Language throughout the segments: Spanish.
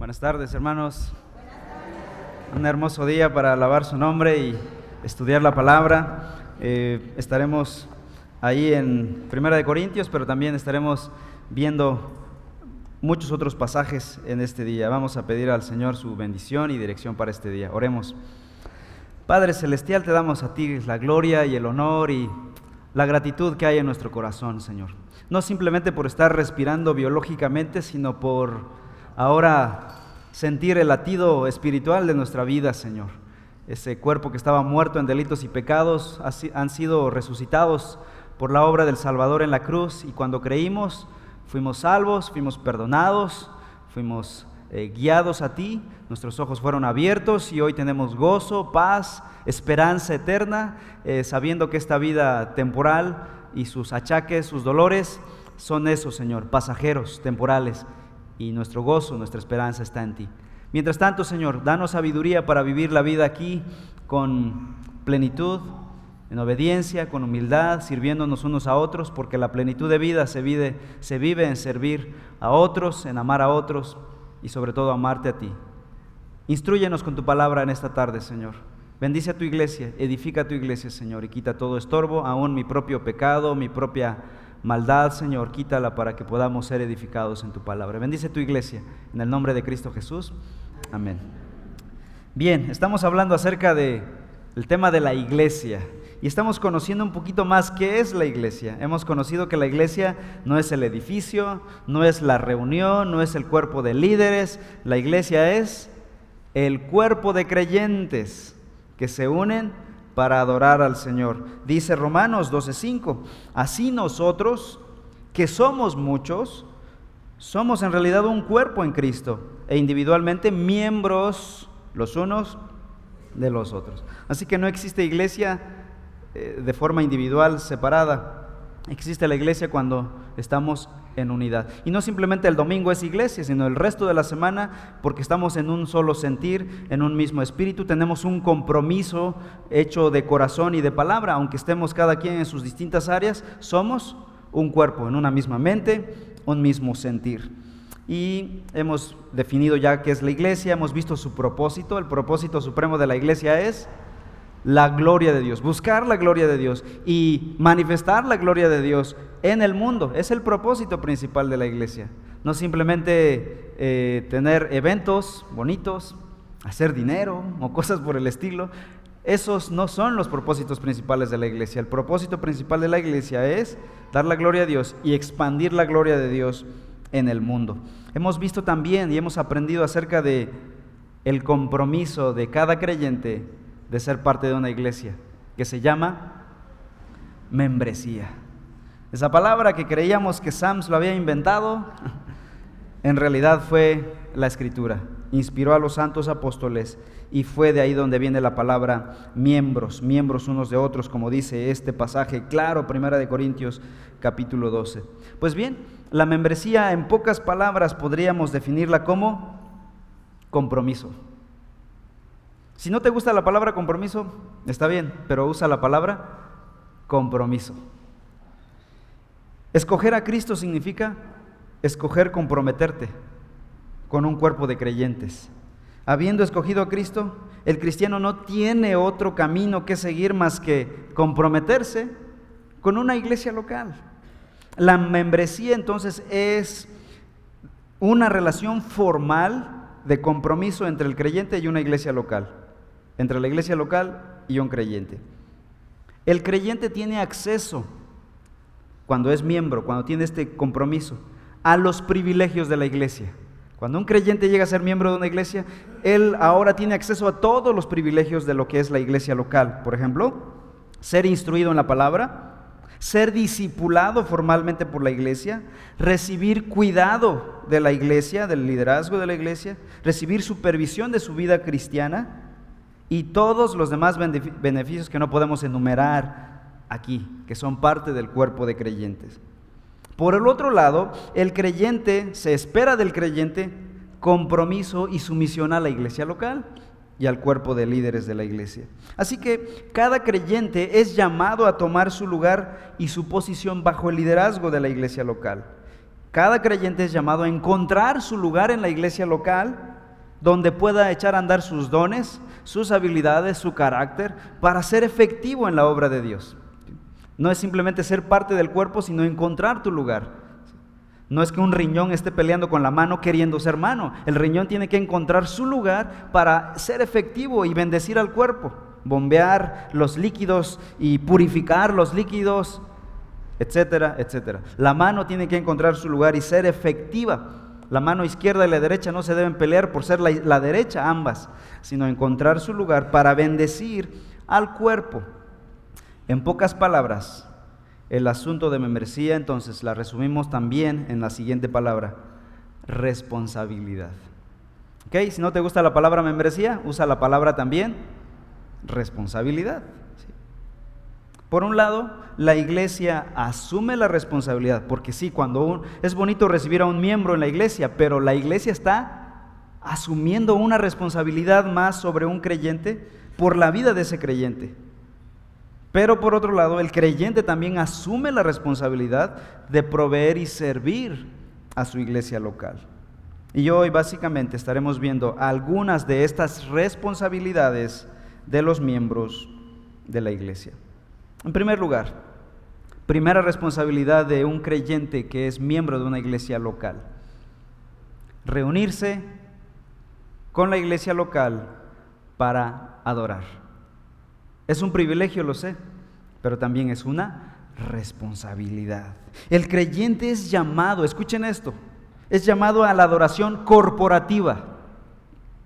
Buenas tardes, hermanos. Un hermoso día para alabar su nombre y estudiar la palabra. Eh, estaremos ahí en Primera de Corintios, pero también estaremos viendo muchos otros pasajes en este día. Vamos a pedir al Señor su bendición y dirección para este día. Oremos. Padre Celestial, te damos a ti la gloria y el honor y la gratitud que hay en nuestro corazón, Señor. No simplemente por estar respirando biológicamente, sino por ahora sentir el latido espiritual de nuestra vida, Señor. Ese cuerpo que estaba muerto en delitos y pecados han sido resucitados por la obra del Salvador en la cruz y cuando creímos fuimos salvos, fuimos perdonados, fuimos eh, guiados a ti, nuestros ojos fueron abiertos y hoy tenemos gozo, paz, esperanza eterna, eh, sabiendo que esta vida temporal y sus achaques, sus dolores, son esos, Señor, pasajeros, temporales y nuestro gozo, nuestra esperanza está en ti. Mientras tanto, Señor, danos sabiduría para vivir la vida aquí con plenitud, en obediencia, con humildad, sirviéndonos unos a otros, porque la plenitud de vida se vive, se vive en servir a otros, en amar a otros y sobre todo amarte a ti. Instruyenos con tu palabra en esta tarde, Señor. Bendice a tu iglesia, edifica a tu iglesia, Señor, y quita todo estorbo, aún mi propio pecado, mi propia Maldad, Señor, quítala para que podamos ser edificados en tu palabra. Bendice tu iglesia en el nombre de Cristo Jesús. Amén. Bien, estamos hablando acerca de el tema de la iglesia y estamos conociendo un poquito más qué es la iglesia. Hemos conocido que la iglesia no es el edificio, no es la reunión, no es el cuerpo de líderes, la iglesia es el cuerpo de creyentes que se unen para adorar al Señor. Dice Romanos 12:5, así nosotros, que somos muchos, somos en realidad un cuerpo en Cristo e individualmente miembros los unos de los otros. Así que no existe iglesia eh, de forma individual separada. Existe la iglesia cuando estamos en unidad. Y no simplemente el domingo es iglesia, sino el resto de la semana, porque estamos en un solo sentir, en un mismo espíritu, tenemos un compromiso hecho de corazón y de palabra, aunque estemos cada quien en sus distintas áreas, somos un cuerpo, en una misma mente, un mismo sentir. Y hemos definido ya qué es la iglesia, hemos visto su propósito, el propósito supremo de la iglesia es la gloria de Dios, buscar la gloria de Dios y manifestar la gloria de Dios en el mundo. Es el propósito principal de la iglesia. No simplemente eh, tener eventos bonitos, hacer dinero o cosas por el estilo. Esos no son los propósitos principales de la iglesia. El propósito principal de la iglesia es dar la gloria a Dios y expandir la gloria de Dios en el mundo. Hemos visto también y hemos aprendido acerca de el compromiso de cada creyente de ser parte de una iglesia, que se llama membresía. Esa palabra que creíamos que Sams lo había inventado, en realidad fue la escritura. Inspiró a los santos apóstoles y fue de ahí donde viene la palabra miembros, miembros unos de otros, como dice este pasaje claro, Primera de Corintios capítulo 12. Pues bien, la membresía en pocas palabras podríamos definirla como compromiso. Si no te gusta la palabra compromiso, está bien, pero usa la palabra compromiso. Escoger a Cristo significa escoger comprometerte con un cuerpo de creyentes. Habiendo escogido a Cristo, el cristiano no tiene otro camino que seguir más que comprometerse con una iglesia local. La membresía entonces es una relación formal de compromiso entre el creyente y una iglesia local entre la iglesia local y un creyente. El creyente tiene acceso, cuando es miembro, cuando tiene este compromiso, a los privilegios de la iglesia. Cuando un creyente llega a ser miembro de una iglesia, él ahora tiene acceso a todos los privilegios de lo que es la iglesia local. Por ejemplo, ser instruido en la palabra, ser discipulado formalmente por la iglesia, recibir cuidado de la iglesia, del liderazgo de la iglesia, recibir supervisión de su vida cristiana, y todos los demás beneficios que no podemos enumerar aquí, que son parte del cuerpo de creyentes. Por el otro lado, el creyente se espera del creyente compromiso y sumisión a la iglesia local y al cuerpo de líderes de la iglesia. Así que cada creyente es llamado a tomar su lugar y su posición bajo el liderazgo de la iglesia local. Cada creyente es llamado a encontrar su lugar en la iglesia local donde pueda echar a andar sus dones, sus habilidades, su carácter, para ser efectivo en la obra de Dios. No es simplemente ser parte del cuerpo, sino encontrar tu lugar. No es que un riñón esté peleando con la mano queriendo ser mano. El riñón tiene que encontrar su lugar para ser efectivo y bendecir al cuerpo, bombear los líquidos y purificar los líquidos, etcétera, etcétera. La mano tiene que encontrar su lugar y ser efectiva. La mano izquierda y la derecha no se deben pelear por ser la, derecha ambas, sino encontrar su lugar para bendecir al cuerpo. En pocas palabras, el asunto de membresía, entonces la resumimos también en la siguiente palabra, responsabilidad. ¿Ok? Si no te gusta la palabra membresía, usa la palabra también responsabilidad. Por un lado, la iglesia asume la responsabilidad, porque sí, cuando es bonito recibir a un miembro en la iglesia, pero la iglesia está asumiendo una responsabilidad más sobre un creyente por la vida de ese creyente. Pero por otro lado, el creyente también asume la responsabilidad de proveer y servir a su iglesia local. Y hoy básicamente estaremos viendo algunas de estas responsabilidades de los miembros de la iglesia. En primer lugar, primera responsabilidad de un creyente que es miembro de una iglesia local. Reunirse con la iglesia local para adorar. Es un privilegio, lo sé, pero también es una responsabilidad. El creyente es llamado, escuchen esto, es llamado a la adoración corporativa.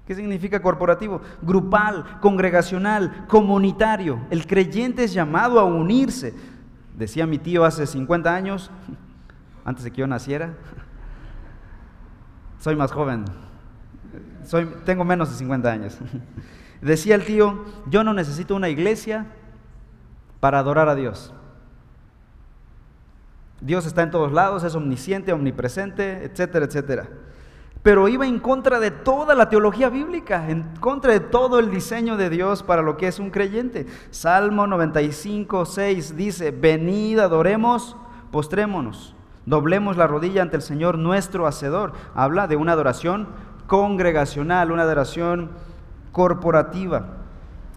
¿Qué significa corporativo? Grupal, congregacional, comunitario. El creyente es llamado a unirse. Decía mi tío hace 50 años, antes de que yo naciera. Soy más joven. Tengo menos de 50 años. Decía el tío, yo no necesito una iglesia para adorar a Dios. Dios está en todos lados, es omnisciente, omnipresente, etcétera, etcétera. Pero iba en contra de toda la teología bíblica, en contra de todo el diseño de Dios para lo que es un creyente. Salmo 95, 6 dice, venid, adoremos, postrémonos, doblemos la rodilla ante el Señor nuestro Hacedor. Habla de una adoración congregacional, una adoración corporativa.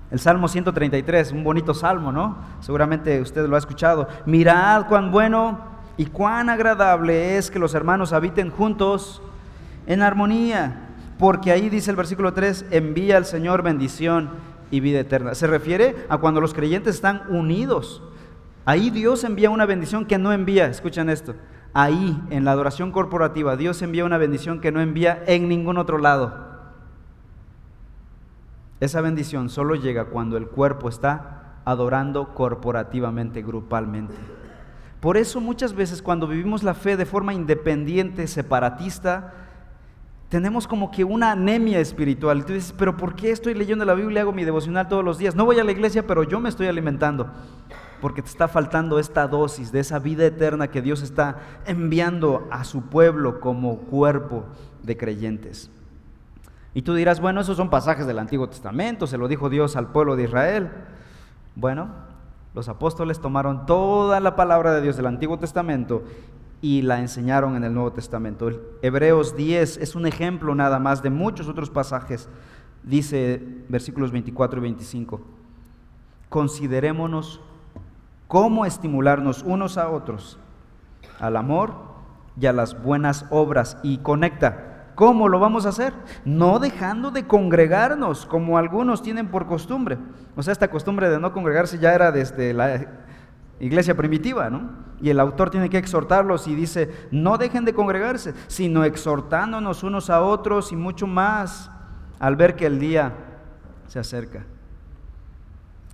El Salmo 133, un bonito salmo, ¿no? Seguramente usted lo ha escuchado. Mirad cuán bueno y cuán agradable es que los hermanos habiten juntos en armonía, porque ahí dice el versículo 3, envía al Señor bendición y vida eterna. Se refiere a cuando los creyentes están unidos. Ahí Dios envía una bendición que no envía, escuchen esto, ahí en la adoración corporativa Dios envía una bendición que no envía en ningún otro lado. Esa bendición solo llega cuando el cuerpo está adorando corporativamente, grupalmente. Por eso muchas veces cuando vivimos la fe de forma independiente, separatista, tenemos como que una anemia espiritual. Tú dices, pero ¿por qué estoy leyendo la Biblia hago mi devocional todos los días? No voy a la iglesia, pero yo me estoy alimentando. Porque te está faltando esta dosis de esa vida eterna que Dios está enviando a su pueblo como cuerpo de creyentes. Y tú dirás, bueno, esos son pasajes del Antiguo Testamento, se lo dijo Dios al pueblo de Israel. Bueno, los apóstoles tomaron toda la palabra de Dios del Antiguo Testamento y la enseñaron en el Nuevo Testamento. Hebreos 10 es un ejemplo nada más de muchos otros pasajes. Dice versículos 24 y 25, considerémonos cómo estimularnos unos a otros al amor y a las buenas obras y conecta ¿Cómo lo vamos a hacer? No dejando de congregarnos, como algunos tienen por costumbre. O sea, esta costumbre de no congregarse ya era desde la iglesia primitiva, ¿no? Y el autor tiene que exhortarlos y dice, no dejen de congregarse, sino exhortándonos unos a otros y mucho más al ver que el día se acerca.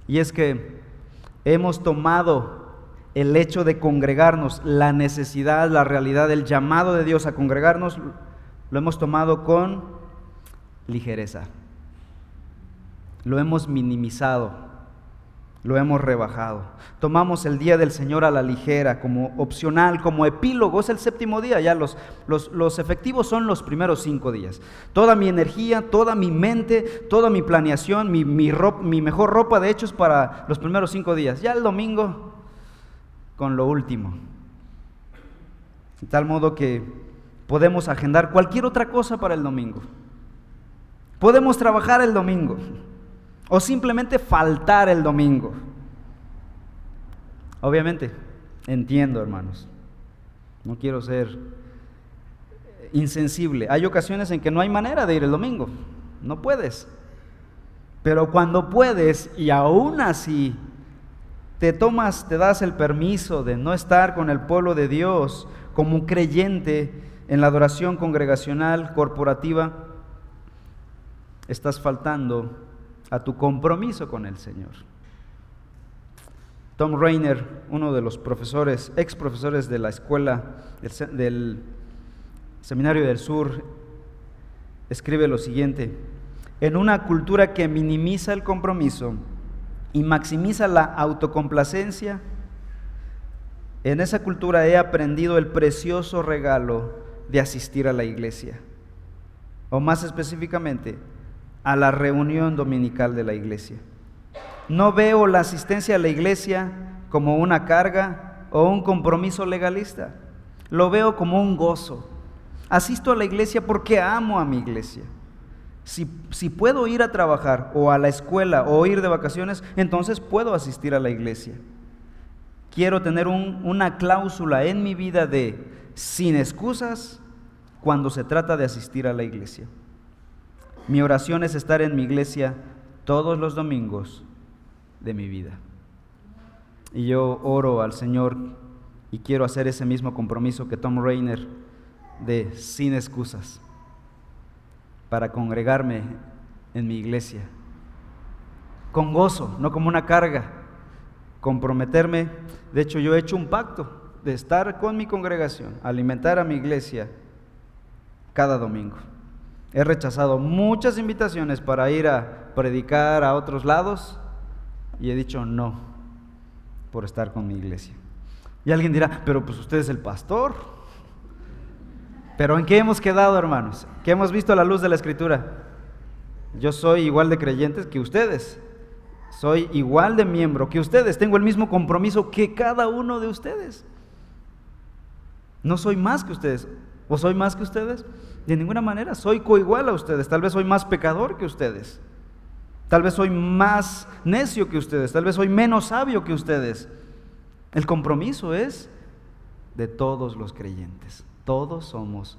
Y es que hemos tomado el hecho de congregarnos, la necesidad, la realidad, el llamado de Dios a congregarnos, lo hemos tomado con ligereza. Lo hemos minimizado, lo hemos rebajado. Tomamos el día del Señor a la ligera, como opcional, como epílogo. Es el séptimo día, ya los, los, efectivos son los primeros cinco días. Toda mi energía, toda mi mente, toda mi planeación, mi, mi, mi mejor ropa de hecho es para los primeros cinco días. Ya el domingo con lo último. De tal modo que podemos agendar cualquier otra cosa para el domingo. Podemos trabajar el domingo o simplemente faltar el domingo. Obviamente, entiendo, hermanos. No quiero ser insensible. Hay ocasiones en que no hay manera de ir el domingo. No puedes. Pero cuando puedes y aún así te tomas, te das el permiso de no estar con el pueblo de Dios como creyente en la adoración congregacional, corporativa, estás faltando a tu compromiso con el Señor. Tom Rainer, uno de los profesores, ex profesores de la escuela del, Seminario del Sur, escribe lo siguiente, en una cultura que minimiza el compromiso y maximiza la autocomplacencia, en esa cultura he aprendido el precioso regalo de asistir a la iglesia, o más específicamente, a la reunión dominical de la iglesia. No veo la asistencia a la iglesia como una carga o un compromiso legalista. Lo veo como un gozo. Asisto a la iglesia porque amo a mi iglesia. Si, si, puedo ir a trabajar o a la escuela o ir de vacaciones, entonces puedo asistir a la iglesia. Quiero tener una cláusula en mi vida de sin excusas cuando se trata de asistir a la iglesia. Mi oración es estar en mi iglesia todos los domingos de mi vida. Y yo oro al Señor y quiero hacer ese mismo compromiso que Tom Rainer de sin excusas para congregarme en mi iglesia. Con gozo, no como una carga. Comprometerme. De hecho, yo he hecho un pacto de estar con mi congregación, alimentar a mi iglesia cada domingo. He rechazado muchas invitaciones para ir a predicar a otros lados y he dicho no por estar con mi iglesia. Y alguien dirá, pero pues usted es el pastor. Pero ¿en qué hemos quedado, hermanos? ¿Qué hemos visto a la luz de la escritura? Yo soy igual de creyentes que ustedes. Soy igual de miembro que ustedes. Tengo el mismo compromiso que cada uno de ustedes. No soy más que ustedes. ¿O soy más que ustedes? De ninguna manera. Soy coigual a ustedes. Tal vez soy más pecador que ustedes. Tal vez soy más necio que ustedes, tal vez soy menos sabio que ustedes. El compromiso es de todos los creyentes. Todos somos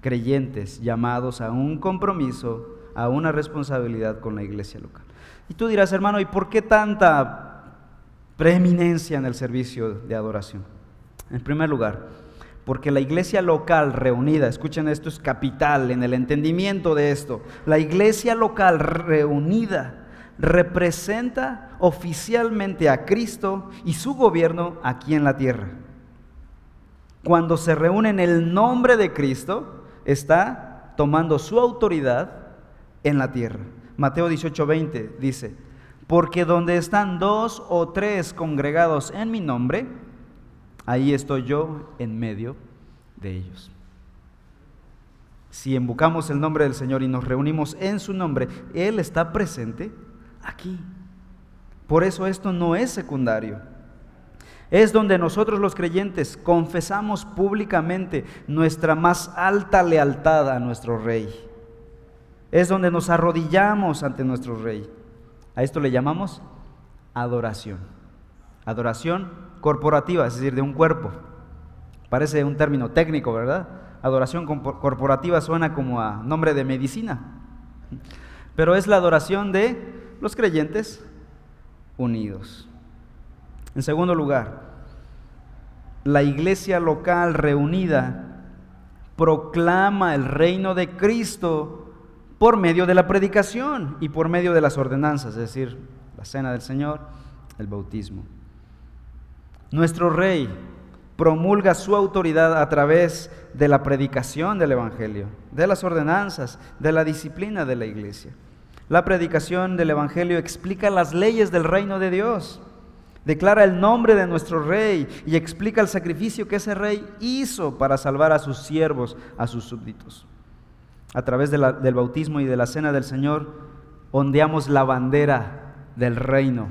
creyentes llamados a un compromiso, a una responsabilidad con la iglesia local. Y tú dirás, hermano, ¿y por qué tanta preeminencia en el servicio de adoración? En primer lugar, porque la iglesia local reunida, escuchen esto, es capital en el entendimiento de esto. La iglesia local reunida representa oficialmente a Cristo y su gobierno aquí en la tierra. Cuando se reúne en el nombre de Cristo, está tomando su autoridad en la tierra. Mateo 18:20 dice, porque donde están dos o tres congregados en mi nombre, ahí estoy yo en medio de ellos. Si invocamos el nombre del Señor y nos reunimos en su nombre, Él está presente aquí. Por eso esto no es secundario. Es donde nosotros los creyentes confesamos públicamente nuestra más alta lealtad a nuestro Rey. Es donde nos arrodillamos ante nuestro Rey. A esto le llamamos adoración. Adoración corporativa, es decir, de un cuerpo. Parece un término técnico, ¿verdad? Adoración corporativa suena como a nombre de medicina, pero es la adoración de los creyentes unidos. En segundo lugar, la iglesia local reunida proclama el reino de Cristo por medio de la predicación y por medio de las ordenanzas, es decir, la cena del Señor, el bautismo. Nuestro rey promulga su autoridad a través de la predicación del Evangelio, de las ordenanzas, de la disciplina de la iglesia. La predicación del Evangelio explica las leyes del reino de Dios, declara el nombre de nuestro rey y explica el sacrificio que ese rey hizo para salvar a sus siervos, a sus súbditos. A través del bautismo y de la cena del Señor, ondeamos la bandera del reino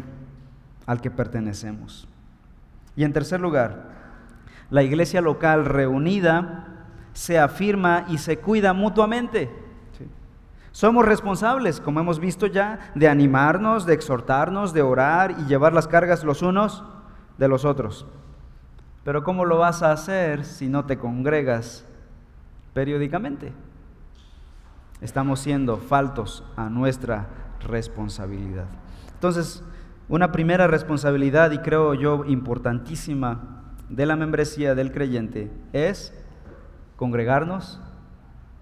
al que pertenecemos. Y en tercer lugar, la iglesia local reunida se afirma y se cuida mutuamente. Somos responsables, como hemos visto ya, de animarnos, de exhortarnos, de orar y llevar las cargas los unos de los otros. Pero ¿cómo lo vas a hacer si no te congregas periódicamente? Estamos siendo faltos a nuestra responsabilidad. Entonces, una primera responsabilidad, y creo yo importantísima, de la membresía del creyente es congregarnos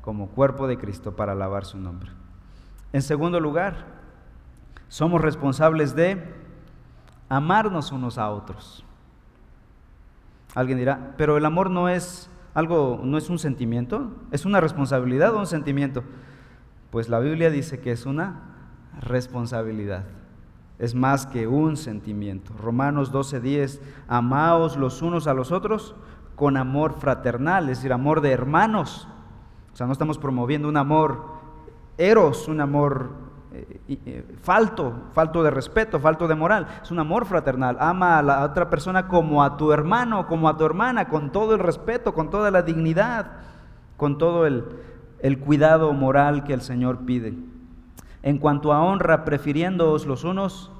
como cuerpo de Cristo para alabar su nombre. En segundo lugar, somos responsables de amarnos unos a otros. Alguien dirá, pero el amor no es algo, no es un sentimiento, es una responsabilidad o un sentimiento. Pues la Biblia dice que es una responsabilidad. Es más que un sentimiento. Romanos 12:10, amaos los unos a los otros con amor fraternal, es decir, amor de hermanos. O sea, no estamos promoviendo un amor eros, un amor eh, eh, falto, falto de respeto, falto de moral. Es un amor fraternal. Ama a la otra persona como a tu hermano, como a tu hermana, con todo el respeto, con toda la dignidad, con todo el, el cuidado moral que el Señor pide. En cuanto a honra, prefiriéndoos los unos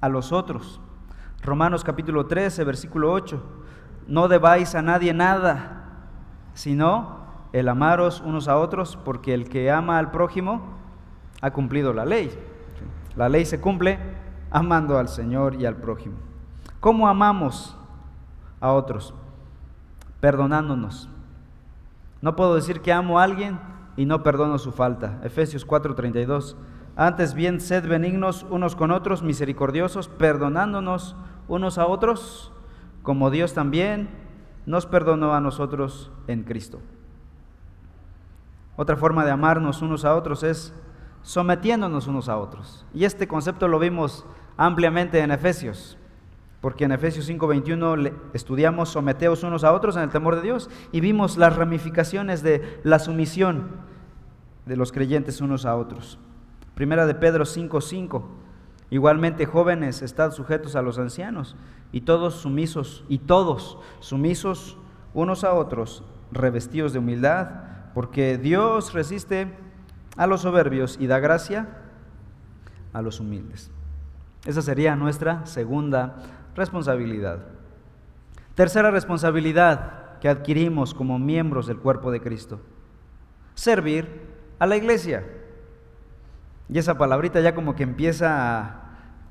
a los otros. Romanos capítulo 13, versículo 8. No debáis a nadie nada, sino el amaros unos a otros, porque el que ama al prójimo ha cumplido la ley. La ley se cumple amando al Señor y al prójimo. ¿Cómo amamos a otros? Perdonándonos. No puedo decir que amo a alguien y no perdono su falta. Efesios 4:32. Antes bien, sed benignos unos con otros, misericordiosos, perdonándonos unos a otros, como Dios también nos perdonó a nosotros en Cristo. Otra forma de amarnos unos a otros es sometiéndonos unos a otros. Y este concepto lo vimos ampliamente en Efesios, porque en Efesios 5:21 estudiamos someteos unos a otros en el temor de Dios y vimos las ramificaciones de la sumisión de los creyentes unos a otros. Primera de Pedro 5:5. Igualmente jóvenes, estad sujetos a los ancianos y todos sumisos y todos sumisos unos a otros, revestidos de humildad, porque Dios resiste a los soberbios y da gracia a los humildes. Esa sería nuestra segunda responsabilidad. Tercera responsabilidad que adquirimos como miembros del cuerpo de Cristo. Servir a la iglesia. Y esa palabrita ya como que empieza a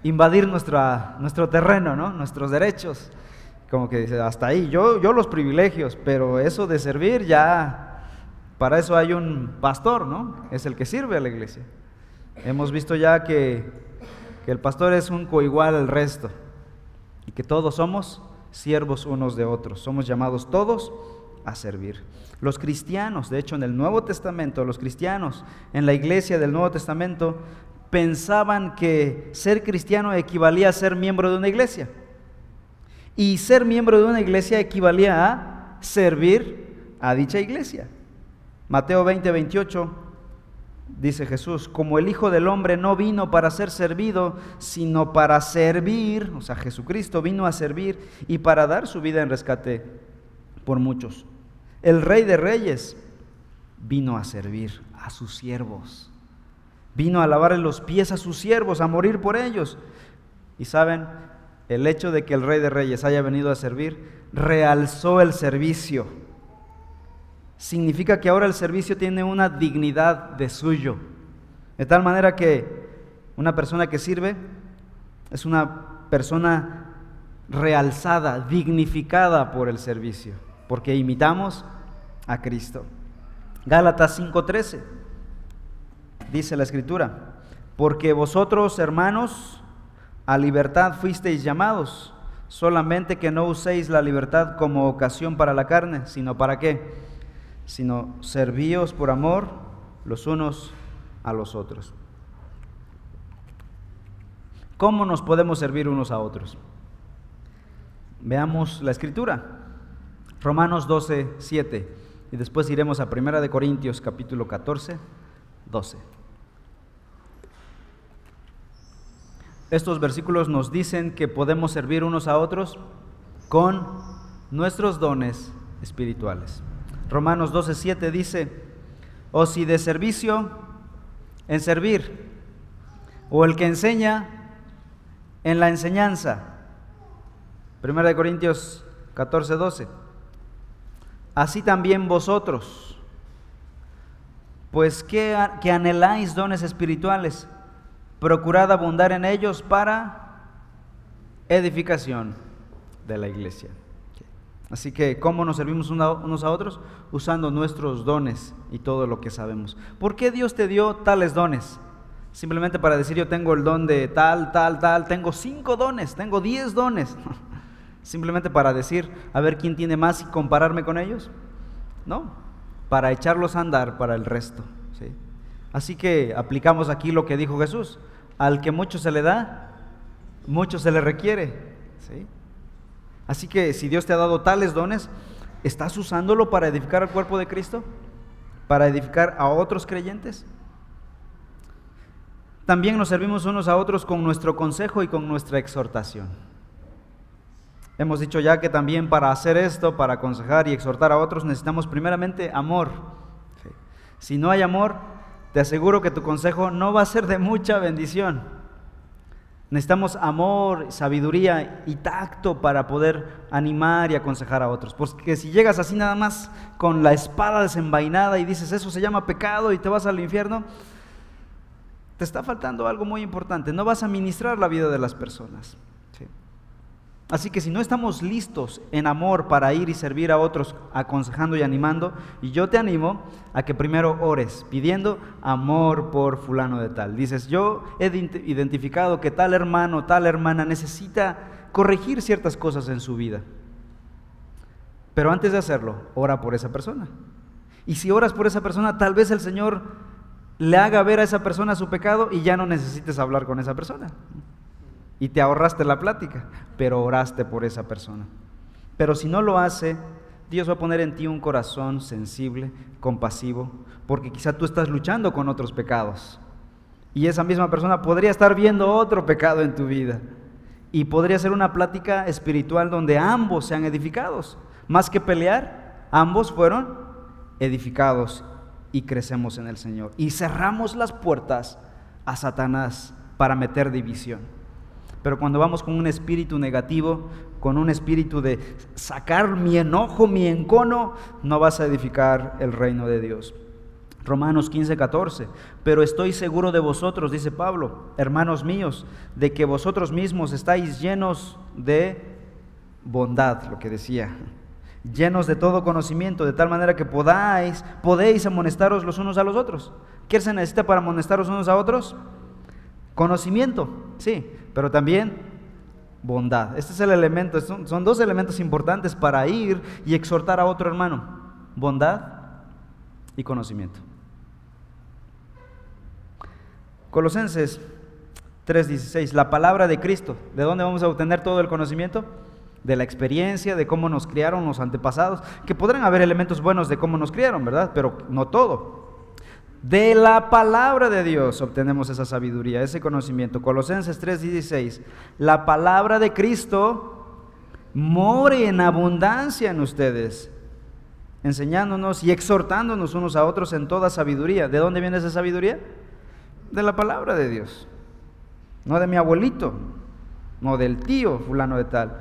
invadir nuestro terreno, ¿no? nuestros derechos. Como que dice, hasta ahí, yo, yo los privilegios, pero eso de servir ya para eso hay un pastor, ¿no? Es el que sirve a la iglesia. Hemos visto ya que, el pastor es un coigual al resto y que todos somos siervos unos de otros. Somos llamados todos a servir. Los cristianos, de hecho en el Nuevo Testamento, los cristianos en la iglesia del Nuevo Testamento pensaban que ser cristiano equivalía a ser miembro de una iglesia. Y ser miembro de una iglesia equivalía a servir a dicha iglesia. Mateo 20, 28 dice Jesús, como el Hijo del Hombre no vino para ser servido, sino para servir, o sea, Jesucristo vino a servir y para dar su vida en rescate por muchos. El Rey de Reyes vino a servir a sus siervos, vino a lavarle los pies a sus siervos, a morir por ellos. Y saben, el hecho de que el Rey de Reyes haya venido a servir realzó el servicio significa que ahora el servicio tiene una dignidad de suyo. De tal manera que una persona que sirve es una persona realzada, dignificada por el servicio, porque imitamos a Cristo. Gálatas 5:13 dice la escritura, porque vosotros hermanos a libertad fuisteis llamados, solamente que no uséis la libertad como ocasión para la carne, sino para qué? sino servíos por amor los unos a los otros. ¿Cómo nos podemos servir unos a otros? Veamos la escritura. Romanos 12, 7. Y después iremos a Primera de Corintios capítulo 14, 12. Estos versículos nos dicen que podemos servir unos a otros con nuestros dones espirituales. Romanos 12:7 dice, o si de servicio en servir, o el que enseña en la enseñanza. Primera de Corintios 14, 12. Así también vosotros, pues que, que anheláis dones espirituales, procurad abundar en ellos para edificación de la iglesia. Así que, ¿cómo nos servimos unos a otros? Usando nuestros dones y todo lo que sabemos. ¿Por qué Dios te dio tales dones? Simplemente para decir yo tengo el don de tal, tal, tal, tengo cinco dones, tengo diez dones. Simplemente para decir, a ver quién tiene más y compararme con ellos. No, para echarlos a andar para el resto. Así que aplicamos aquí lo que dijo Jesús. Al que mucho se le da, mucho se le requiere. ¿sí? Así que si Dios te ha dado tales dones, ¿estás usándolo para edificar al cuerpo de Cristo? ¿Para edificar a otros creyentes? También nos servimos unos a otros con nuestro consejo y con nuestra exhortación. Hemos dicho ya que también para hacer esto, para aconsejar y exhortar a otros, necesitamos primeramente amor. Si no hay amor, te aseguro que tu consejo no va a ser de mucha bendición. Necesitamos amor, sabiduría y tacto para poder animar y aconsejar a otros. Porque si llegas así nada más con la espada desenvainada y dices eso se llama pecado y te vas al infierno, te está faltando algo muy importante. No vas a ministrar la vida de las personas. Así que si no estamos listos en amor para ir y servir a otros aconsejando y animando, y yo te animo a que primero ores pidiendo amor por fulano de tal. Dices, yo he identificado que tal hermano, tal hermana necesita corregir ciertas cosas en su vida. Pero antes de hacerlo, ora por esa persona. Y si oras por esa persona, tal vez el Señor le haga ver a esa persona su pecado y ya no necesites hablar con esa persona y te ahorraste la plática, pero oraste por esa persona. Pero si no lo hace, Dios va a poner en ti un corazón sensible, compasivo, porque quizá tú estás luchando con otros pecados. Y esa misma persona podría estar viendo otro pecado en tu vida. Y podría ser una plática espiritual donde ambos sean edificados. Más que pelear, ambos fueron edificados y crecemos en el Señor. Y cerramos las puertas a Satanás para meter división. Pero cuando vamos con un espíritu negativo, con un espíritu de sacar mi enojo, mi encono, no vas a edificar el reino de Dios. Romanos 15, 14. Pero estoy seguro de vosotros, dice Pablo, hermanos míos, de que vosotros mismos estáis llenos de bondad, lo que decía, llenos de todo conocimiento, de tal manera que podáis, podéis amonestaros los unos a los otros. ¿Qué se necesita para amonestaros unos a otros? Conocimiento, sí, pero también bondad. Este es el elemento, son, dos elementos importantes para ir y exhortar a otro hermano. Bondad y conocimiento. Colosenses 3:16, la palabra de Cristo. ¿De dónde vamos a obtener todo el conocimiento? De la experiencia, de cómo nos criaron los antepasados, que podrán haber elementos buenos de cómo nos criaron, ¿verdad? Pero no todo. De la palabra de Dios obtenemos esa sabiduría, ese conocimiento. Colosenses 3:16. La palabra de Cristo more en abundancia en ustedes, enseñándonos y exhortándonos unos a otros en toda sabiduría. ¿De dónde viene esa sabiduría? De la palabra de Dios. No de mi abuelito, no del tío fulano de tal.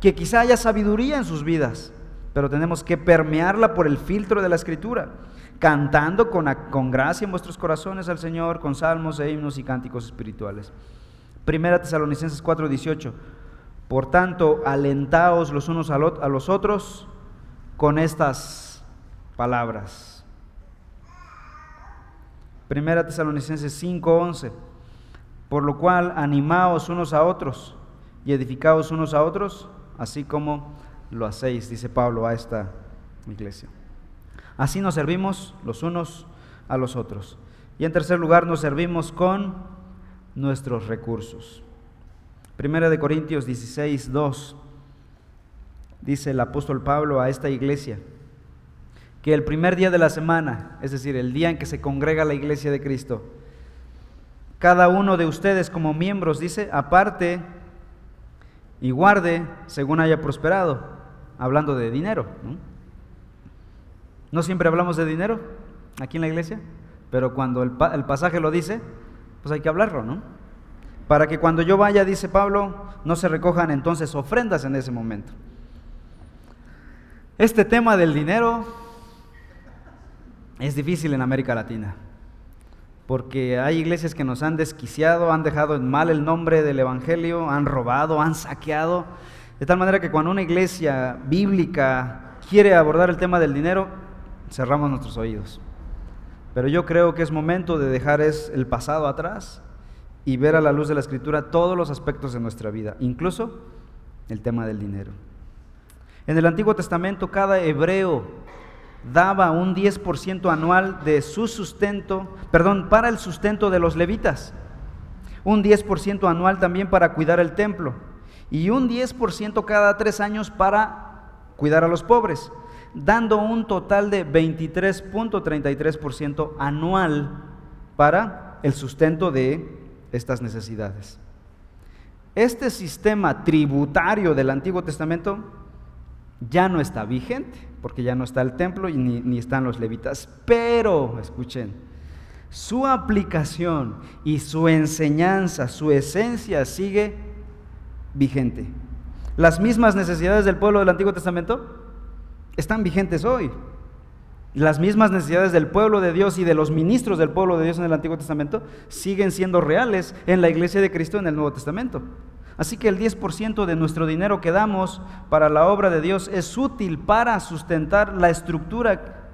Que quizá haya sabiduría en sus vidas, pero tenemos que permearla por el filtro de la escritura cantando con, con gracia en vuestros corazones al Señor, con salmos e himnos y cánticos espirituales. Primera Tesalonicenses 4:18. Por tanto, alentaos los unos a los otros con estas palabras. Primera Tesalonicenses 5:11. Por lo cual, animaos unos a otros y edificaos unos a otros, así como lo hacéis, dice Pablo a esta iglesia. Así nos servimos los unos a los otros. Y en tercer lugar, nos servimos con nuestros recursos. Primera de Corintios 16, 2, dice el apóstol Pablo a esta iglesia, que el primer día de la semana, es decir, el día en que se congrega la iglesia de Cristo, cada uno de ustedes como miembros, dice, aparte y guarde según haya prosperado, hablando de dinero. ¿no? ¿No siempre hablamos de dinero aquí en la iglesia? pero cuando el, el pasaje lo dice, pues hay que hablarlo, ¿no? Para que cuando yo vaya, dice Pablo, no se recojan entonces ofrendas en ese momento. Este tema del dinero es difícil en América Latina, porque hay iglesias que nos han desquiciado, han dejado en mal el nombre del Evangelio, han robado, han saqueado, de tal manera que cuando una iglesia bíblica quiere abordar el tema del dinero, cerramos nuestros oídos. Pero yo creo que es momento de dejar el pasado atrás y ver a la luz de la escritura todos los aspectos de nuestra vida, incluso el tema del dinero. En el Antiguo Testamento cada hebreo daba un 10% anual de su sustento, perdón, para el sustento de los levitas, un 10% anual también para cuidar el templo y un 10% cada tres años para cuidar a los pobres, dando un total de 23.33% anual para el sustento de estas necesidades. Este sistema tributario del Antiguo Testamento ya no está vigente, porque ya no está el templo y ni, están los levitas. Pero, escuchen, su aplicación y su enseñanza, su esencia sigue vigente. Las mismas necesidades del pueblo del Antiguo Testamento están vigentes hoy. Las mismas necesidades del pueblo de Dios y de los ministros del pueblo de Dios en el Antiguo Testamento siguen siendo reales en la iglesia de Cristo en el Nuevo Testamento. Así que el 10% de nuestro dinero que damos para la obra de Dios es útil para sustentar la estructura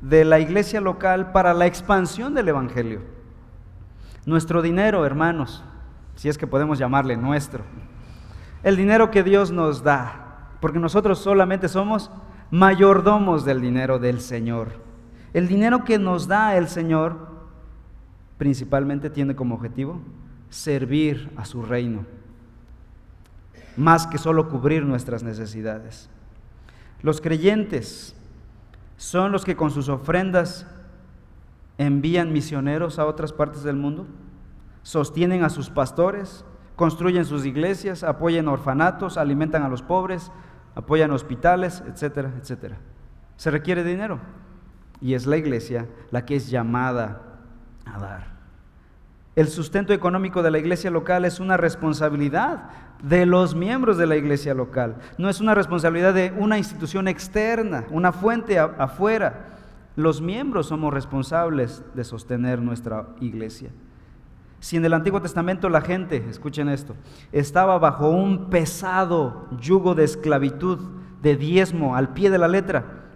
de la iglesia local para la expansión del Evangelio. Nuestro dinero, hermanos, si es que podemos llamarle nuestro, el dinero que Dios nos da, porque nosotros solamente somos mayordomos del dinero del Señor. El dinero que nos da el Señor principalmente tiene como objetivo servir a su reino, más que solo cubrir nuestras necesidades. Los creyentes son los que con sus ofrendas envían misioneros a otras partes del mundo, sostienen a sus pastores, construyen sus iglesias, apoyan orfanatos, alimentan a los pobres, apoyan hospitales, etcétera, etcétera. Se requiere dinero y es la iglesia la que es llamada a dar. El sustento económico de la iglesia local es una responsabilidad de los miembros de la iglesia local, no es una responsabilidad de una institución externa, una fuente afuera. Los miembros somos responsables de sostener nuestra iglesia. Si en el Antiguo Testamento la gente, escuchen esto, estaba bajo un pesado yugo de esclavitud, de diezmo al pie de la letra,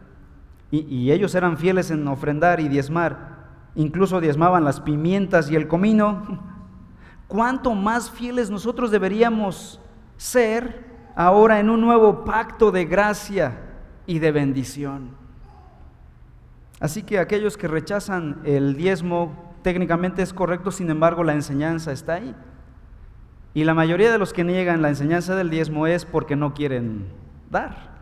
y, ellos eran fieles en ofrendar y diezmar, incluso diezmaban las pimientas y el comino, ¿cuánto más fieles nosotros deberíamos ser ahora en un nuevo pacto de gracia y de bendición? Así que aquellos que rechazan el diezmo técnicamente es correcto, sin embargo la enseñanza está ahí. Y la mayoría de los que niegan la enseñanza del diezmo es porque no quieren dar.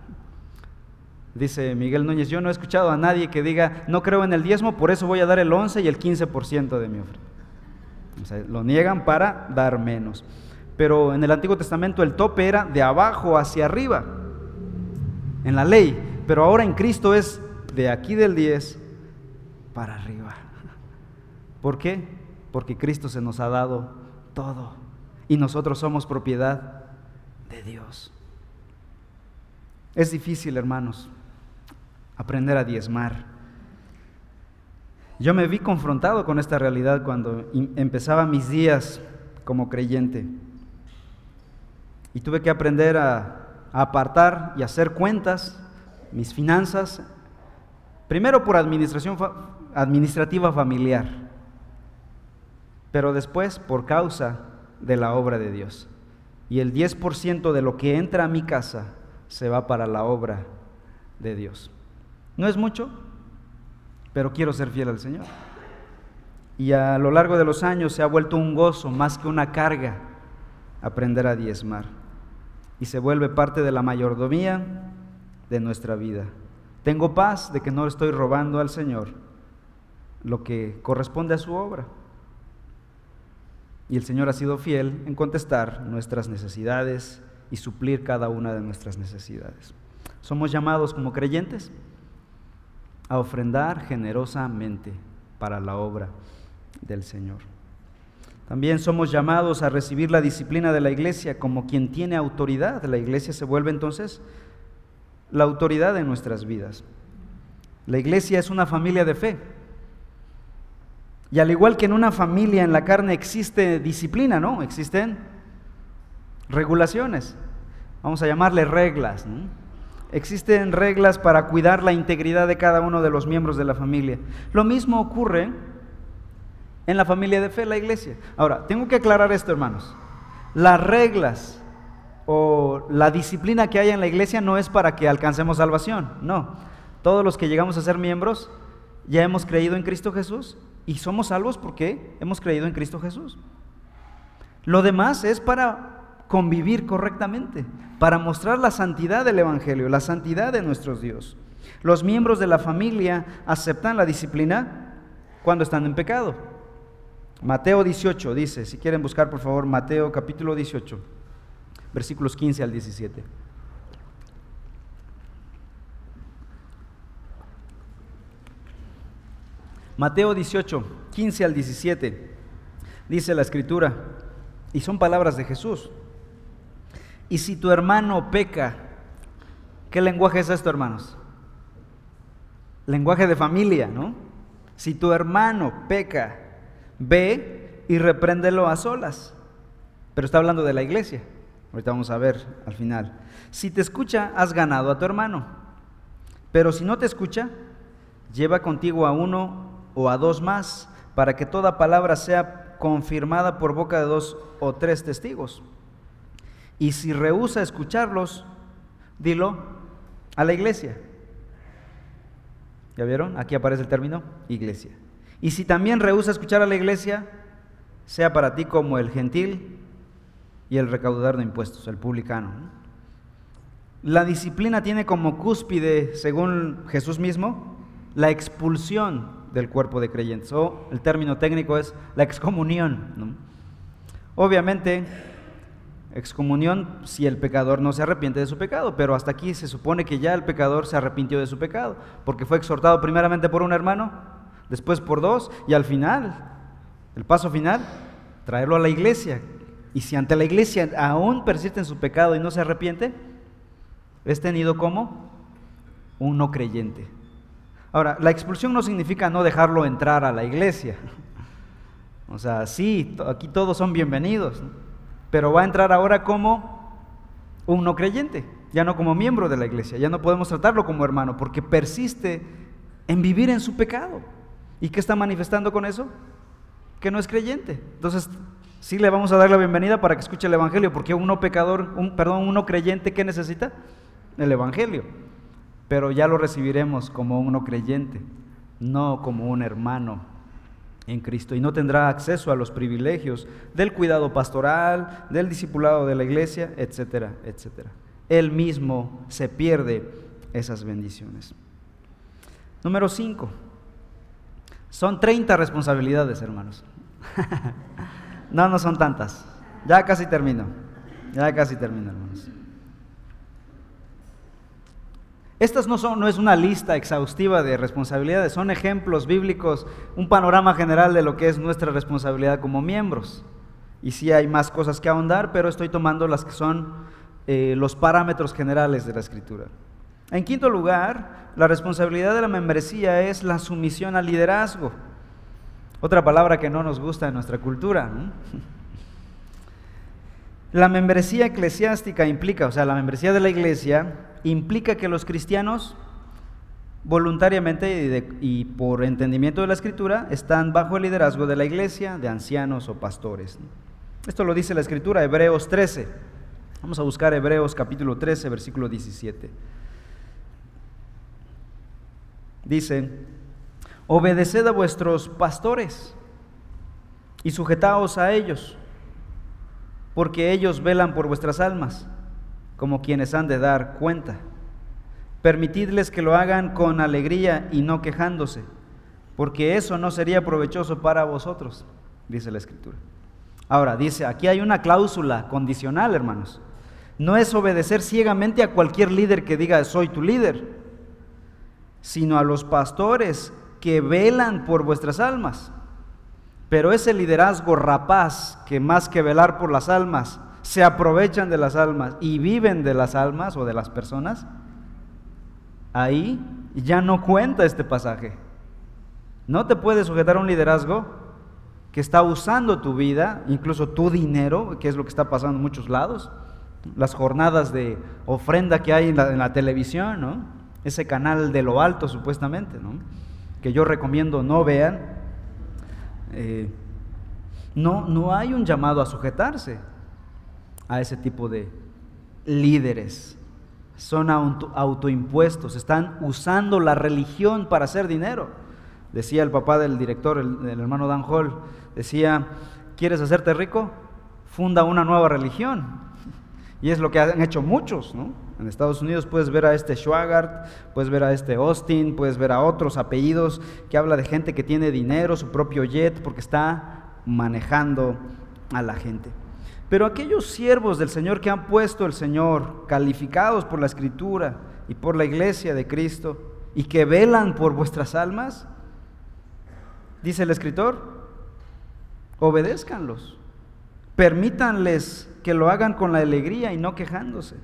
Dice Miguel Núñez, yo no he escuchado a nadie que diga, no creo en el diezmo, por eso voy a dar el 11 y el 15% de mi ofrenda. lo niegan para dar menos. Pero en el Antiguo Testamento el tope era de abajo hacia arriba, en la ley. Pero ahora en Cristo es de aquí del 10 para arriba. ¿Por qué? Porque Cristo se nos ha dado todo y nosotros somos propiedad de Dios. Es difícil, hermanos, aprender a diezmar. Yo me vi confrontado con esta realidad cuando empezaba mis días como creyente. Y tuve que aprender a, apartar y hacer cuentas, mis finanzas, primero por administración administrativa familiar pero después por causa de la obra de Dios. Y el 10% de lo que entra a mi casa se va para la obra de Dios. No es mucho, pero quiero ser fiel al Señor. Y a lo largo de los años se ha vuelto un gozo más que una carga aprender a diezmar. Y se vuelve parte de la mayordomía de nuestra vida. Tengo paz de que no estoy robando al Señor lo que corresponde a su obra. Y el Señor ha sido fiel en contestar nuestras necesidades y suplir cada una de nuestras necesidades. Somos llamados como creyentes a ofrendar generosamente para la obra del Señor. También somos llamados a recibir la disciplina de la iglesia como quien tiene autoridad. La iglesia se vuelve entonces la autoridad en nuestras vidas. La iglesia es una familia de fe. Y al igual que en una familia en la carne existe disciplina, ¿no? Existen regulaciones. Vamos a llamarle reglas. Existen reglas para cuidar la integridad de cada uno de los miembros de la familia. Lo mismo ocurre en la familia de fe, la iglesia. Ahora, tengo que aclarar esto, hermanos. Las reglas o la disciplina que hay en la iglesia no es para que alcancemos salvación, no. Todos los que llegamos a ser miembros ya hemos creído en Cristo Jesús y somos salvos porque hemos creído en Cristo Jesús. Lo demás es para convivir correctamente, para mostrar la santidad del Evangelio, la santidad de nuestros Dios. Los miembros de la familia aceptan la disciplina cuando están en pecado. Mateo 18 dice, si quieren buscar por favor Mateo capítulo 18, versículos 15 al 17. Mateo 18, 15 al 17, dice la escritura, y son palabras de Jesús. Y si tu hermano peca, ¿qué lenguaje es esto, hermanos? Lenguaje de familia, ¿no? Si tu hermano peca, ve y repréndelo a solas. Pero está hablando de la iglesia. Ahorita vamos a ver al final. Si te escucha, has ganado a tu hermano. Pero si no te escucha, lleva contigo a uno o a dos más, para que toda palabra sea confirmada por boca de dos o tres testigos. Y si rehúsa escucharlos, dilo a la iglesia. ¿Ya vieron? Aquí aparece el término iglesia. Y si también rehúsa escuchar a la iglesia, sea para ti como el gentil y el recaudador de impuestos, el publicano. La disciplina tiene como cúspide, según Jesús mismo, la expulsión del cuerpo de creyentes. O el término técnico es la excomunión. Obviamente, excomunión si el pecador no se arrepiente de su pecado, pero hasta aquí se supone que ya el pecador se arrepintió de su pecado, porque fue exhortado primeramente por un hermano, después por dos, y al final, el paso final, traerlo a la iglesia. Y si ante la iglesia aún persiste en su pecado y no se arrepiente, es tenido como un no creyente. Ahora, la expulsión no significa no dejarlo entrar a la iglesia. O sea, sí, aquí todos son bienvenidos, pero va a entrar ahora como un no creyente, ya no como miembro de la iglesia, ya no podemos tratarlo como hermano, porque persiste en vivir en su pecado. ¿Y qué está manifestando con eso? Que no es creyente. Entonces, sí le vamos a dar la bienvenida para que escuche el Evangelio, porque uno pecador, un, perdón, uno creyente, ¿qué necesita? El Evangelio pero ya lo recibiremos como uno creyente, no como un hermano en Cristo, y no tendrá acceso a los privilegios del cuidado pastoral, del discipulado de la iglesia, etcétera, etcétera. Él mismo se pierde esas bendiciones. Número 5. Son 30 responsabilidades, hermanos. no, no son tantas. Ya casi termino. Ya casi termino, hermanos. Estas no, son, no es una lista exhaustiva de responsabilidades, son ejemplos bíblicos, un panorama general de lo que es nuestra responsabilidad como miembros. Y sí hay más cosas que ahondar, pero estoy tomando las que son eh, los parámetros generales de la escritura. En quinto lugar, la responsabilidad de la membresía es la sumisión al liderazgo. Otra palabra que no nos gusta en nuestra cultura. La membresía eclesiástica implica, o sea, la membresía de la iglesia implica que los cristianos voluntariamente y, por entendimiento de la escritura están bajo el liderazgo de la iglesia, de ancianos o pastores. Esto lo dice la escritura, Hebreos 13. Vamos a buscar Hebreos capítulo 13, versículo 17. Dice, obedeced a vuestros pastores y sujetaos a ellos, porque ellos velan por vuestras almas como quienes han de dar cuenta. Permitidles que lo hagan con alegría y no quejándose, porque eso no sería provechoso para vosotros, dice la Escritura. Ahora, dice, aquí hay una cláusula condicional, hermanos. No es obedecer ciegamente a cualquier líder que diga soy tu líder, sino a los pastores que velan por vuestras almas. Pero ese liderazgo rapaz que más que velar por las almas, se aprovechan de las almas y viven de las almas o de las personas, ahí ya no cuenta este pasaje. No te puedes sujetar a un liderazgo que está usando tu vida, incluso tu dinero, que es lo que está pasando en muchos lados, las jornadas de ofrenda que hay en la, televisión, ese canal de lo alto supuestamente, que yo recomiendo no vean, eh, no, no hay un llamado a sujetarse a ese tipo de líderes. Son autoimpuestos, están usando la religión para hacer dinero. Decía el papá del director, el, hermano Dan Hall, decía, ¿quieres hacerte rico? Funda una nueva religión. Y es lo que han hecho muchos, ¿no? En Estados Unidos puedes ver a este Schwagart, puedes ver a este Austin, puedes ver a otros apellidos que habla de gente que tiene dinero, su propio jet, porque está manejando a la gente. Pero aquellos siervos del Señor que han puesto el Señor, calificados por la Escritura y por la iglesia de Cristo, y que velan por vuestras almas, dice el escritor, obedézcanlos, permítanles que lo hagan con la alegría y no quejándose.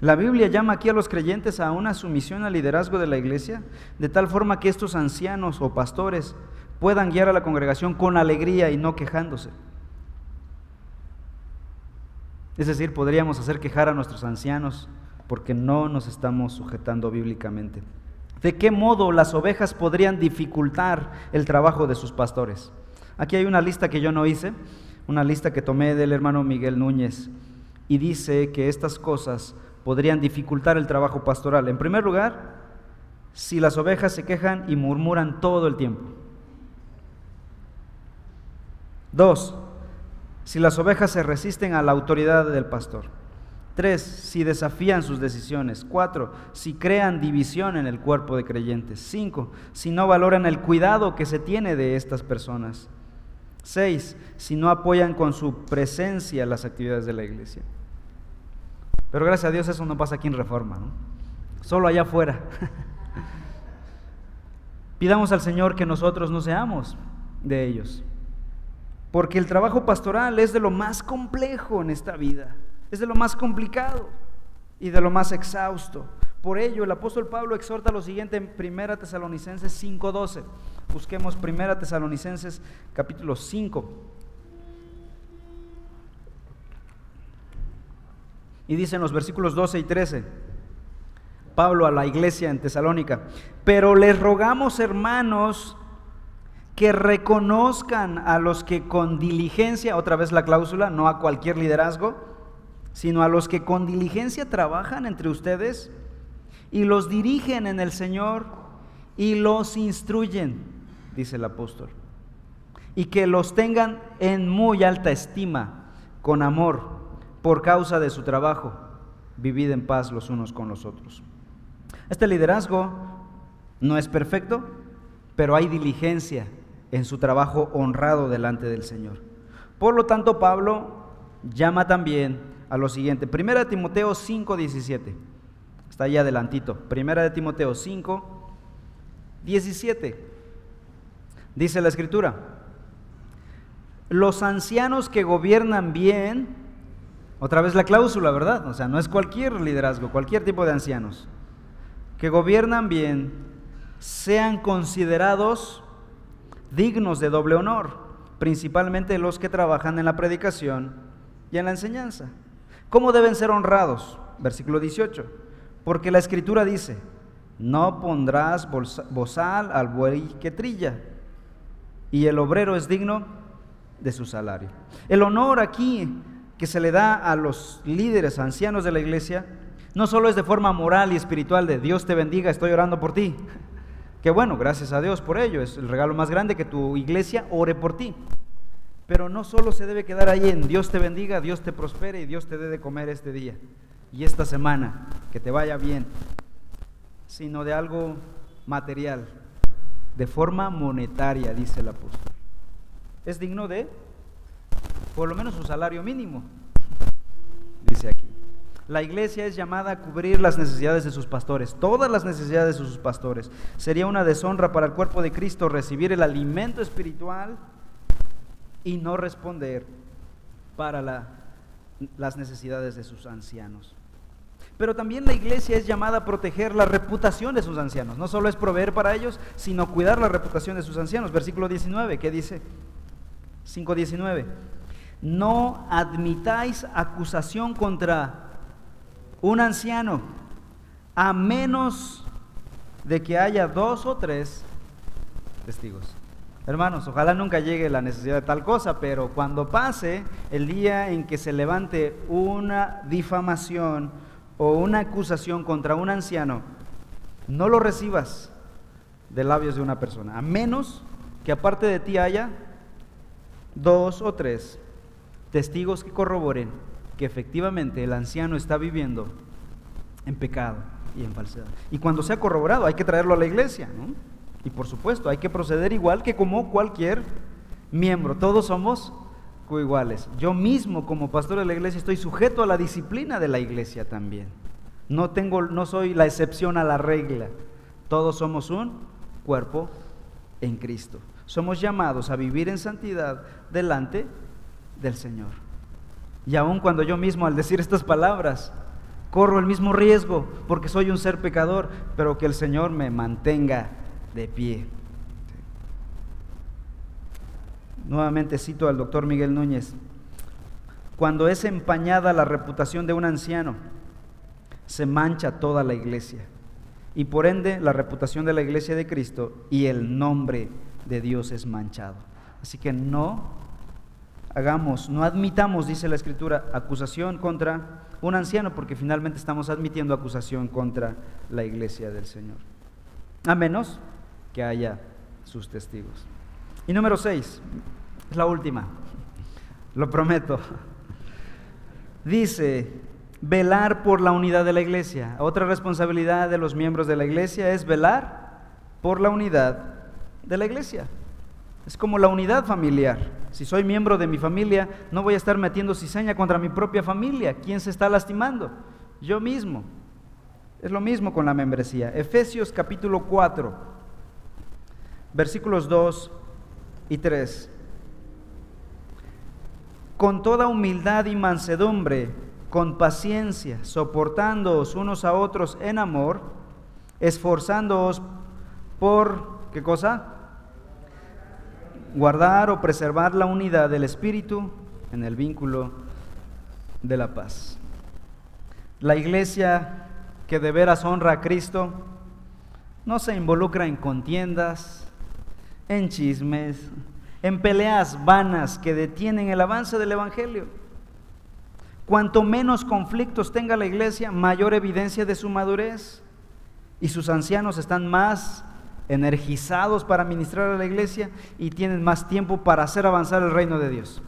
La Biblia llama aquí a los creyentes a una sumisión al liderazgo de la iglesia, de tal forma que estos ancianos o pastores puedan guiar a la congregación con alegría y no quejándose. Es decir, podríamos hacer quejar a nuestros ancianos porque no nos estamos sujetando bíblicamente. ¿De qué modo las ovejas podrían dificultar el trabajo de sus pastores? Aquí hay una lista que yo no hice, una lista que tomé del hermano Miguel Núñez, y dice que estas cosas podrían dificultar el trabajo pastoral. En primer lugar, si las ovejas se quejan y murmuran todo el tiempo. Dos, si las ovejas se resisten a la autoridad del pastor. Tres, si desafían sus decisiones. Cuatro, si crean división en el cuerpo de creyentes. Cinco, si no valoran el cuidado que se tiene de estas personas. Seis, si no apoyan con su presencia las actividades de la iglesia. Pero gracias a Dios eso no pasa aquí en Reforma, ¿no? solo allá afuera. Pidamos al Señor que nosotros no seamos de ellos. Porque el trabajo pastoral es de lo más complejo en esta vida, es de lo más complicado y de lo más exhausto. Por ello, el apóstol Pablo exhorta lo siguiente en 1 Tesalonicenses 5:12. Busquemos 1 Tesalonicenses capítulo 5. Y dice en los versículos 12 y 13, Pablo a la iglesia en Tesalónica, pero les rogamos hermanos que reconozcan a los que con diligencia, otra vez la cláusula, no a cualquier liderazgo, sino a los que con diligencia trabajan entre ustedes y los dirigen en el Señor y los instruyen, dice el apóstol, y que los tengan en muy alta estima, con amor, por causa de su trabajo. Vivid en paz los unos con los otros. Este liderazgo no es perfecto, pero hay diligencia en su trabajo honrado delante del Señor. Por lo tanto, Pablo llama también a lo siguiente. Primera de Timoteo 5, 17. Está ahí adelantito. Primera de Timoteo 5, 17. Dice la escritura, los ancianos que gobiernan bien, otra vez la cláusula, ¿verdad? O sea, no es cualquier liderazgo, cualquier tipo de ancianos, que gobiernan bien, sean considerados dignos de doble honor, principalmente los que trabajan en la predicación y en la enseñanza. ¿Cómo deben ser honrados? Versículo 18. Porque la escritura dice, no pondrás bozal al buey que trilla, y el obrero es digno de su salario. El honor aquí que se le da a los líderes ancianos de la iglesia no solo es de forma moral y espiritual de Dios te bendiga, estoy orando por ti. Que bueno, gracias a Dios por ello. Es el regalo más grande que tu iglesia ore por ti. Pero no solo se debe quedar ahí en Dios te bendiga, Dios te prospere y Dios te dé de comer este día y esta semana, que te vaya bien, sino de algo material, de forma monetaria, dice el apóstol. Es digno de por lo menos su salario mínimo, dice aquí. La iglesia es llamada a cubrir las necesidades de sus pastores, todas las necesidades de sus pastores. Sería una deshonra para el cuerpo de Cristo recibir el alimento espiritual y no responder para las necesidades de sus ancianos. Pero también la iglesia es llamada a proteger la reputación de sus ancianos. No solo es proveer para ellos, sino cuidar la reputación de sus ancianos. Versículo 19, ¿qué dice? 5.19. No admitáis acusación contra un anciano, a menos de que haya dos o tres testigos. Hermanos, ojalá nunca llegue la necesidad de tal cosa, pero cuando pase el día en que se levante una difamación o una acusación contra un anciano, no lo recibas de labios de una persona, a menos que aparte de ti haya dos o tres testigos que corroboren que efectivamente el anciano está viviendo en pecado y en falsedad. Y cuando sea corroborado hay que traerlo a la iglesia, ¿no? Y por supuesto hay que proceder igual que como cualquier miembro. Todos somos iguales. Yo mismo como pastor de la iglesia estoy sujeto a la disciplina de la iglesia también. No tengo no soy la excepción a la regla. Todos somos un cuerpo en Cristo. Somos llamados a vivir en santidad delante del Señor. Y aun cuando yo mismo al decir estas palabras corro el mismo riesgo porque soy un ser pecador, pero que el Señor me mantenga de pie. Nuevamente cito al doctor Miguel Núñez. Cuando es empañada la reputación de un anciano, se mancha toda la iglesia y por ende la reputación de la iglesia de Cristo y el nombre de Dios es manchado. Así que no hagamos, no admitamos, dice la Escritura, acusación contra un anciano, porque finalmente estamos admitiendo acusación contra la iglesia del Señor. A menos que haya sus testigos. Y número seis, es la última, lo prometo. Dice, velar por la unidad de la iglesia. Otra responsabilidad de los miembros de la iglesia es velar por la unidad de la iglesia. Es como la unidad familiar. Si soy miembro de mi familia, no voy a estar metiendo cizaña contra mi propia familia. ¿Quién se está lastimando? Yo mismo. Es lo mismo con la membresía. Efesios capítulo 4, versículos 2 y 3. Con toda humildad y mansedumbre, con paciencia, soportándoos unos a otros en amor, esforzándoos por, ¿qué cosa? guardar o preservar la unidad del Espíritu en el vínculo de la paz. La iglesia que de veras honra a Cristo no se involucra en contiendas, en chismes, en peleas vanas que detienen el avance del Evangelio. Cuanto menos conflictos tenga la iglesia, mayor evidencia de su madurez y sus ancianos están más energizados para ministrar a la iglesia y tienen más tiempo para hacer avanzar el reino de Dios.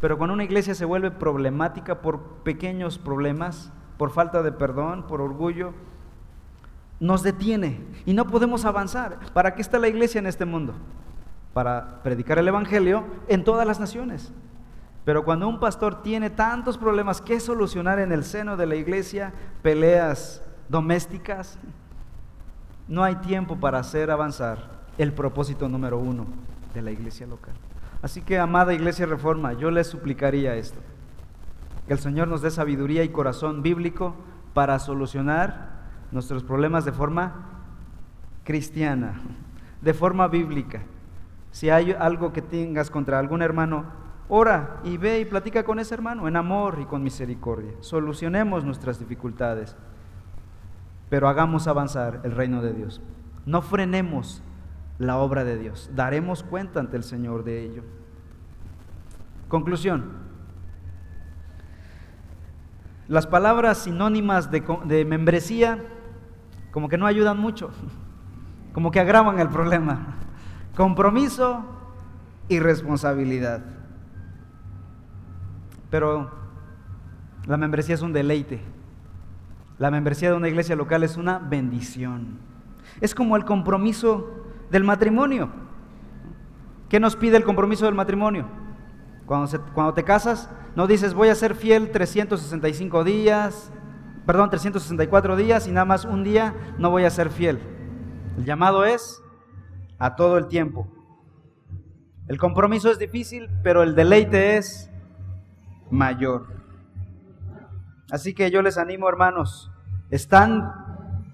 Pero cuando una iglesia se vuelve problemática por pequeños problemas, por falta de perdón, por orgullo, nos detiene y no podemos avanzar. ¿Para qué está la iglesia en este mundo? Para predicar el Evangelio en todas las naciones. Pero cuando un pastor tiene tantos problemas que solucionar en el seno de la iglesia, peleas domésticas, no hay tiempo para hacer avanzar el propósito número uno de la iglesia local. Así que, amada iglesia reforma, yo les suplicaría esto, que el Señor nos dé sabiduría y corazón bíblico para solucionar nuestros problemas de forma cristiana, de forma bíblica. Si hay algo que tengas contra algún hermano, ora y ve y platica con ese hermano en amor y con misericordia. Solucionemos nuestras dificultades pero hagamos avanzar el reino de Dios. No frenemos la obra de Dios. Daremos cuenta ante el Señor de ello. Conclusión. Las palabras sinónimas de, membresía como que no ayudan mucho, como que agravan el problema. Compromiso y responsabilidad. Pero la membresía es un deleite. La membresía de una iglesia local es una bendición. Es como el compromiso del matrimonio. ¿Qué nos pide el compromiso del matrimonio? Cuando, te casas, no dices voy a ser fiel 365 días, perdón, 364 días y nada más un día no voy a ser fiel. El llamado es a todo el tiempo. El compromiso es difícil, pero el deleite es mayor. Así que yo les animo, hermanos, ¿están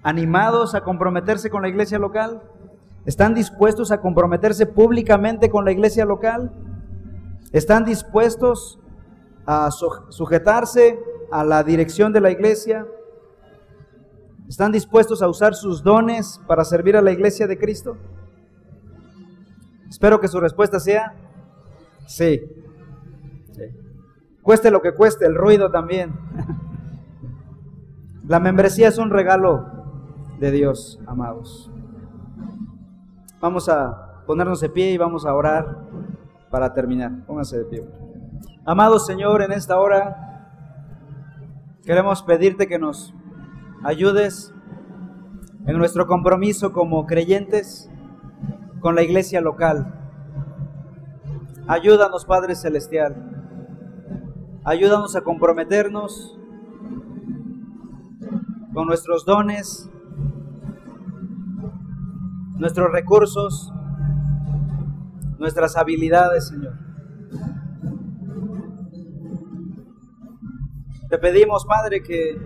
animados a comprometerse con la iglesia local? ¿Están dispuestos a comprometerse públicamente con la iglesia local? ¿Están dispuestos a sujetarse a la dirección de la iglesia? ¿Están dispuestos a usar sus dones para servir a la iglesia de Cristo? Espero que su respuesta sea sí. Cueste lo que cueste, el ruido también. La membresía es un regalo de Dios, amados. Vamos a ponernos de pie y vamos a orar para terminar. Pónganse de pie. Amado Señor, en esta hora queremos pedirte que nos ayudes en nuestro compromiso como creyentes con la iglesia local. Ayúdanos, Padre Celestial. Ayúdanos a comprometernos con nuestros dones, nuestros recursos, nuestras habilidades, Señor. Te pedimos, Padre, que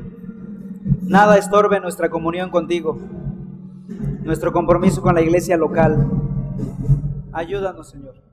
nada estorbe nuestra comunión contigo, nuestro compromiso con la iglesia local. Ayúdanos, Señor.